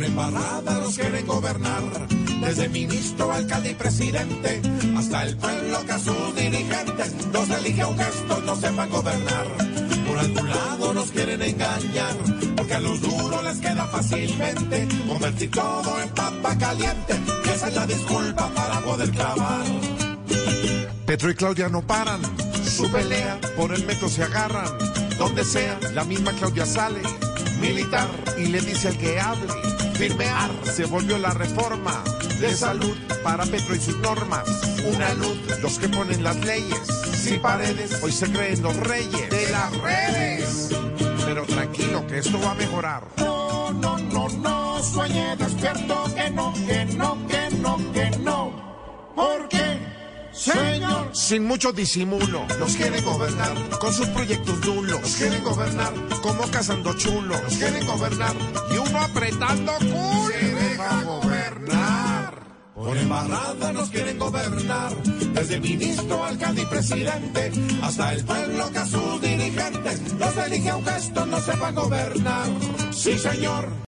embarrada nos quieren gobernar. Desde ministro, alcalde y presidente, hasta el pueblo que a sus dirigentes nos elige un gesto, no sepan gobernar. Por algún lado nos quieren engañar, porque a los duros les queda fácilmente convertir todo en papa caliente. Y esa es la disculpa para poder clavar. Petro y Claudia no paran, su pelea por el metro se agarran. Donde sea, la misma Claudia sale, militar, y le dice al que hable. Firmear se volvió la reforma de salud para Petro y sus normas. Una luz, los que ponen las leyes. Sin paredes, hoy se creen los reyes de las redes. Pero tranquilo, que esto va a mejorar. No, no, no, no, sueñe despierto, que no, que no, que no, que no. ¿Por qué? Sin mucho disimulo, los quieren gobernar con sus proyectos nulos. Los quieren gobernar como cazando chulos. Los quieren gobernar y uno apretando culo. Se deja gobernar. por embarrada nos quieren gobernar. Desde ministro, alcalde y presidente, hasta el pueblo que a sus dirigentes los elige a un gesto, no sepan gobernar. Sí, señor.